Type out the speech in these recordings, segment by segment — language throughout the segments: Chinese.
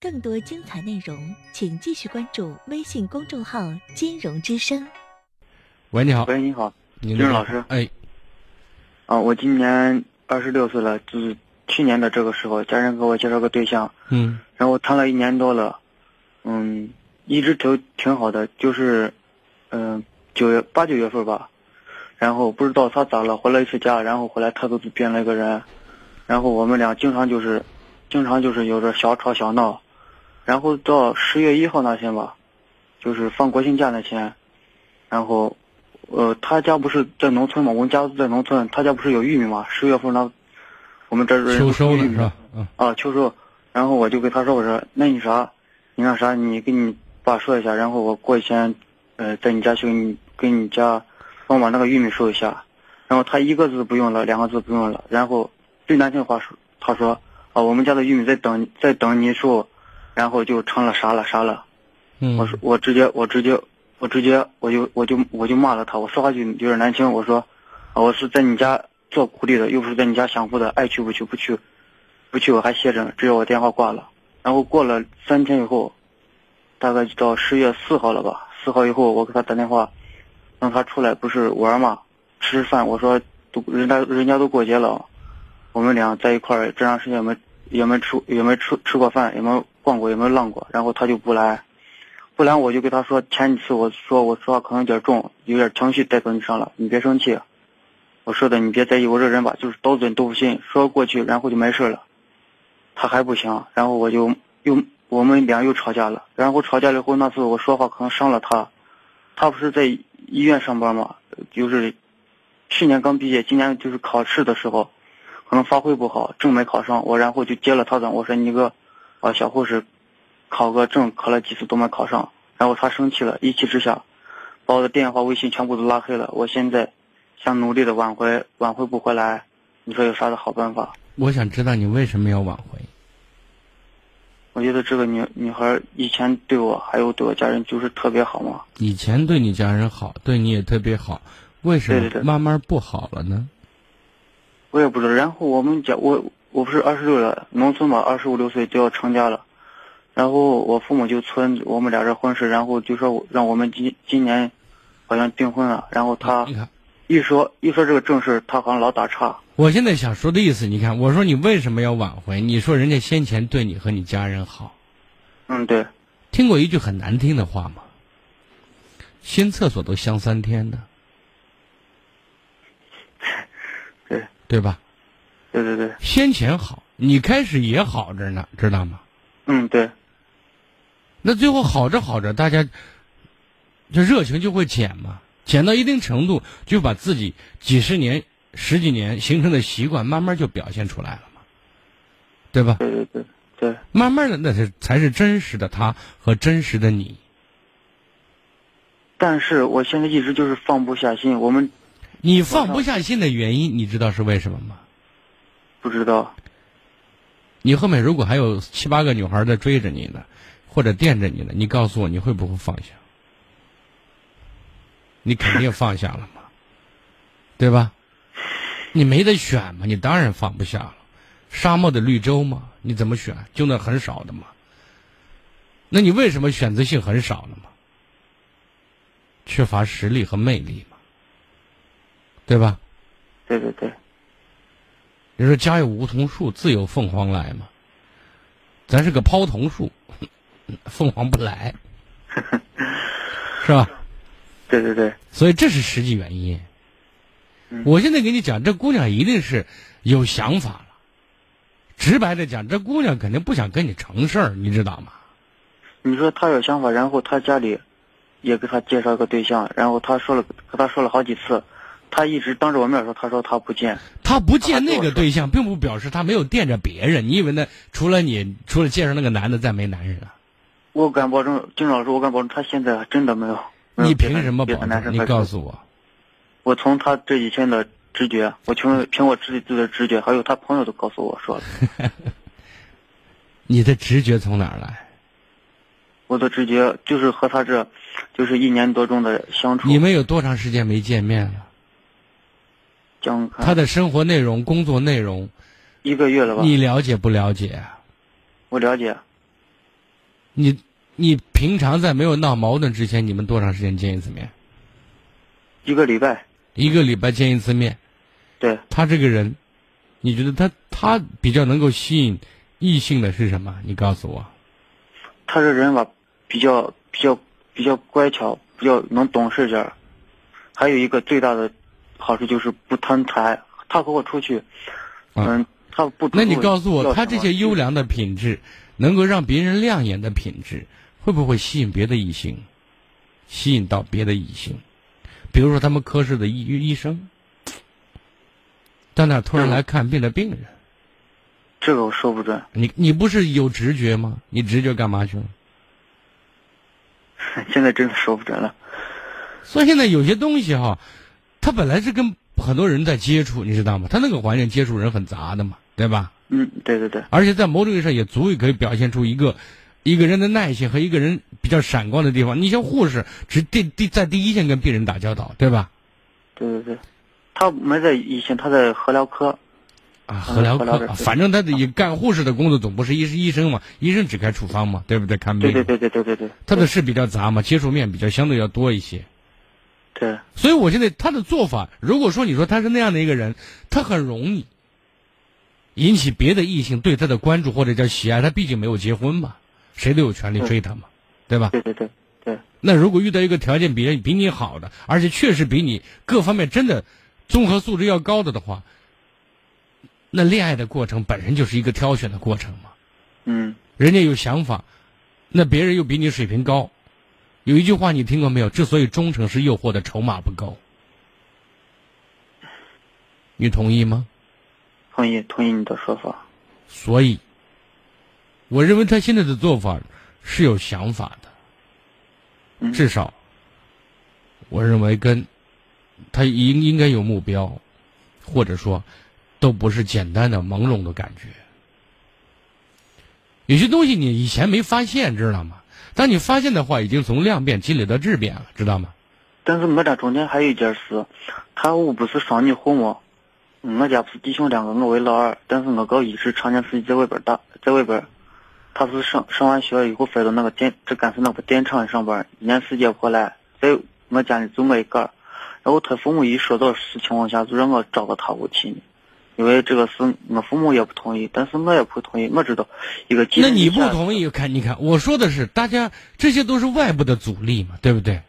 更多精彩内容，请继续关注微信公众号“金融之声”。喂，你好。喂，你好，金金融老师。哎，啊，我今年二十六岁了，就是去年的这个时候，家人给我介绍个对象，嗯。然后谈了一年多了，嗯，一直都挺好的，就是，嗯、九月八九月份吧，然后不知道他咋了，回了一次家，然后回来态度就变了一个人，然后我们俩经常就是，经常就是有着小吵小闹，然后到十月一号那天吧，就是放国庆假那天，然后，呃，他家不是在农村嘛，我们家在农村，他家不是有玉米嘛，十月份他，我们这儿秋收了玉米是吧？嗯。啊，秋收，然后我就跟他说，我说那你啥，你那啥，你跟你爸说一下，然后我过几天，呃，在你家去给你跟你家，帮我把那个玉米收一下，然后他一个字不用了，两个字不用了，然后最难听的话说，他说啊，我们家的玉米在等在等你收，然后就成了啥了啥了，嗯，我说我直接我直接我直接我就我就我就骂了他，我说话就有点难听，我说，啊，我是在你家做苦力的，又不是在你家享福的，爱去不去不去，不去我还歇着，只要我电话挂了。然后过了三天以后，大概就到十月四号了吧，四号以后我给他打电话，让他出来不是玩嘛，吃饭。我说都人家人家都过节了，我们俩在一块儿这长时间没也没吃也没吃吃过饭，也没逛过也没浪过，然后他就不来。不来我就跟他说，前几次我说我说话可能有点重，有点情绪带到你上了，你别生气。我说的你别在意，我这人吧就是刀子嘴豆腐心，说过去然后就没事了。他还不行，然后我就又我们俩又吵架了。然后吵架了以后，那次我说话可能伤了他，他不是在医院上班嘛，就是去年刚毕业，今年就是考试的时候，可能发挥不好，证没考上，我然后就接了他的，我说你个啊小护士。考个证考了几次都没考上，然后他生气了，一气之下，把我的电话、微信全部都拉黑了。我现在想努力的挽回，挽回不回来，你说有啥的好办法？我想知道你为什么要挽回？我觉得这个女女孩以前对我还有对我家人就是特别好嘛。以前对你家人好，对你也特别好，为什么慢慢不好了呢？我也不知道。然后我们家我我不是二十六了，农村嘛，二十五六岁就要成家了。然后我父母就催我们俩这婚事，然后就说让我们今今年好像订婚了。然后他一说一说这个正事，他好像老打岔。我现在想说的意思，你看，我说你为什么要挽回？你说人家先前对你和你家人好，嗯，对，听过一句很难听的话吗？新厕所都香三天的，对对吧？对对对，先前好，你开始也好着呢，知道吗？嗯对，那最后好着好着，大家这热情就会减嘛，减到一定程度，就把自己几十年、十几年形成的习惯，慢慢就表现出来了嘛，对吧？对对对对，慢慢的，那是才是真实的他和真实的你。但是我现在一直就是放不下心，我们你放不下心的原因，你知道是为什么吗？不知道，你后面如果还有七八个女孩在追着你呢，或者惦着你呢，你告诉我，你会不会放下？你肯定放下了嘛，对吧？你没得选嘛，你当然放不下了。沙漠的绿洲嘛，你怎么选？就那很少的嘛。那你为什么选择性很少了嘛？缺乏实力和魅力嘛，对吧？对对对，你说家有梧桐树，自有凤凰来嘛。咱是个抛桐树，凤凰不来，是吧？对对对，所以这是实际原因。嗯我现在给你讲，这姑娘一定是有想法了。直白的讲，这姑娘肯定不想跟你成事儿，你知道吗？你说她有想法，然后她家里也给她介绍个对象，然后她说了和她说了好几次，他一直当着我面说，他说他不见，他不见那个对象，并不表示他没有惦着别人。你以为呢除了你，除了介绍那个男的，再没男人啊？我敢保证，金老师，我敢保证，他现在真的没有。没有你凭什么保证？你告诉我。我从他这几天的直觉，我凭凭我自己的直觉，还有他朋友都告诉我说了，你的直觉从哪儿来？我的直觉就是和他这，就是一年多中的相处。你们有多长时间没见面了？他的生活内容、工作内容，一个月了吧？你了解不了解啊？我了解。你你平常在没有闹矛盾之前，你们多长时间见一次面？一个礼拜。一个礼拜见一次面。对。他这个人，你觉得他他比较能够吸引异性的是什么？你告诉我。他这人吧，比较比较比较乖巧，比较能懂事点儿。还有一个最大的好处就是不贪财。他和我出去，嗯，他不。那你告诉我，他这些优良的品质，能够让别人亮眼的品质，会不会吸引别的异性？吸引到别的异性？比如说他们科室的医医生，到那突然来看病的病人。这个我说不准。你你不是有直觉吗？你直觉干嘛去了？现在真的说不准了。所以现在有些东西哈，他本来是跟很多人在接触，你知道吗？他那个环境接触人很杂的嘛，对吧？嗯，对对对。而且在某种意义上也足以可以表现出一个一个人的耐心和一个人比较闪光的地方。你像护士，只第第在第一线跟病人打交道，对吧？对对对，他没在一线，他在核疗科。啊，核疗科，反正他的干护士的工作总不是医医生嘛，医生只开处方嘛，对不对？看病。对对对对对对对。他的事比较杂嘛，接触面比较相对要多一些。对。所以我现在他的做法，如果说你说他是那样的一个人，他很容易引起别的异性对他的关注或者叫喜爱。他毕竟没有结婚嘛，谁都有权利追他嘛，对吧？对对对对。那如果遇到一个条件比比你好的，而且确实比你各方面真的综合素质要高的的话。那恋爱的过程本身就是一个挑选的过程嘛，嗯，人家有想法，那别人又比你水平高，有一句话你听过没有？之所以忠诚是诱惑的筹码不够，你同意吗？同意，同意你的说法。所以，我认为他现在的做法是有想法的，至少，我认为跟他应应该有目标，或者说。都不是简单的朦胧的感觉，有些东西你以前没发现，知道吗？当你发现的话，已经从量变积累到质变了，知道吗？但是我这中间还有一件事，他我不是双女户吗，我家不是弟兄两个，我为老二，但是我哥一直常年自己在外边打，在外边，他是上上完学以后分到那个电，这干是那个电厂上班，一年时间回来，在我家里就我一个，然后他父母一说到是情况下，就让我找个他屋去。因为这个是我父母也不同意，但是我也不同意。我知道一个。那你不同意？看，你看，我说的是，大家这些都是外部的阻力嘛，对不对？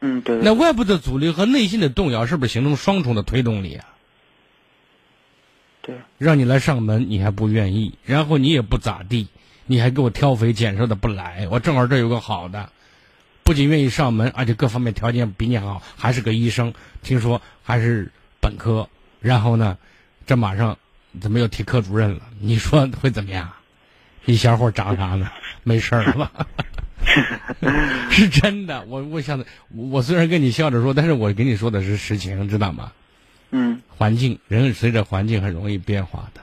嗯，对。那外部的阻力和内心的动摇，是不是形成双重的推动力啊？对。让你来上门，你还不愿意，然后你也不咋地，你还给我挑肥拣瘦的不来。我正好这有个好的，不仅愿意上门，而且各方面条件比你好，还是个医生，听说还是本科。然后呢？这马上怎么又提科主任了？你说会怎么样？一小伙长啥呢？没事儿了吧？是真的，我我想，我虽然跟你笑着说，但是我跟你说的是实情，知道吗？嗯。环境，人随着环境很容易变化的，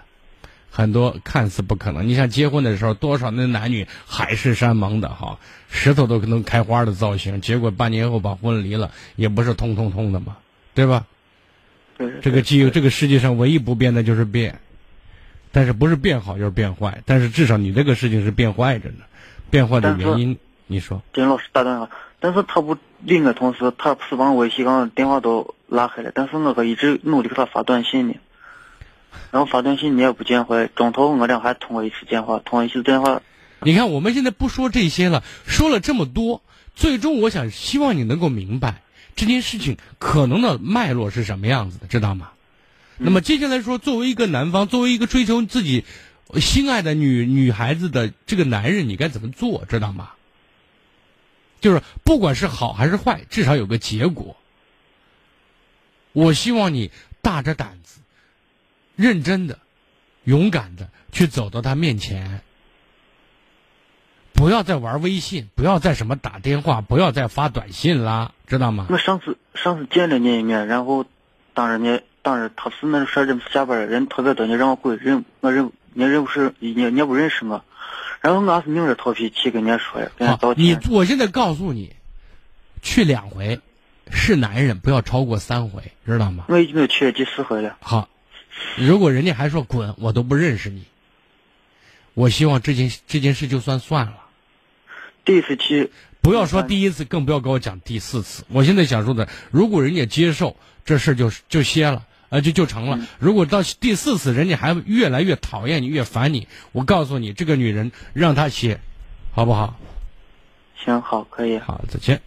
很多看似不可能。你像结婚的时候，多少那男女海誓山盟的哈，石头都能开花的造型，结果半年后把婚离了，也不是通通通的嘛，对吧？这个基这个世界上唯一不变的就是变，但是不是变好就是变坏，但是至少你这个事情是变坏着呢，变坏的原因你说？金老师打断了，但是他不另一个，同事他是把我微信、刚电话都拉黑了，但是我可一直努力给他发短信呢，然后发短信你也不见回，中途我俩还通过一次电话，通一次电话。你看我们现在不说这些了，说了这么多，最终我想希望你能够明白。这件事情可能的脉络是什么样子的，知道吗？那么接下来说，作为一个男方，作为一个追求自己心爱的女女孩子的这个男人，你该怎么做，知道吗？就是不管是好还是坏，至少有个结果。我希望你大着胆子、认真的、勇敢的去走到他面前。不要再玩微信，不要再什么打电话，不要再发短信啦，知道吗？我上次上次见了你一面，然后当着你当着他是那十二点下班人特别多，你让我滚，认我认你认不是你你也不认识我，然后我还是硬着头皮去跟人家说呀，跟你道歉。你我现在告诉你，去两回，是男人不要超过三回，知道吗？我已经去了第四回了。好，如果人家还说滚，我都不认识你。我希望这件这件事就算算了。第一次提，不要说第一次，更不要跟我讲第四次。我现在想说的，如果人家接受这事儿，就就歇了，啊，就就成了。如果到第四次，人家还越来越讨厌你，越烦你，我告诉你，这个女人让她歇，好不好？行，好，可以。好，再见。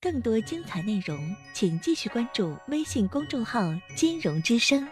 更多精彩内容，请继续关注微信公众号“金融之声”。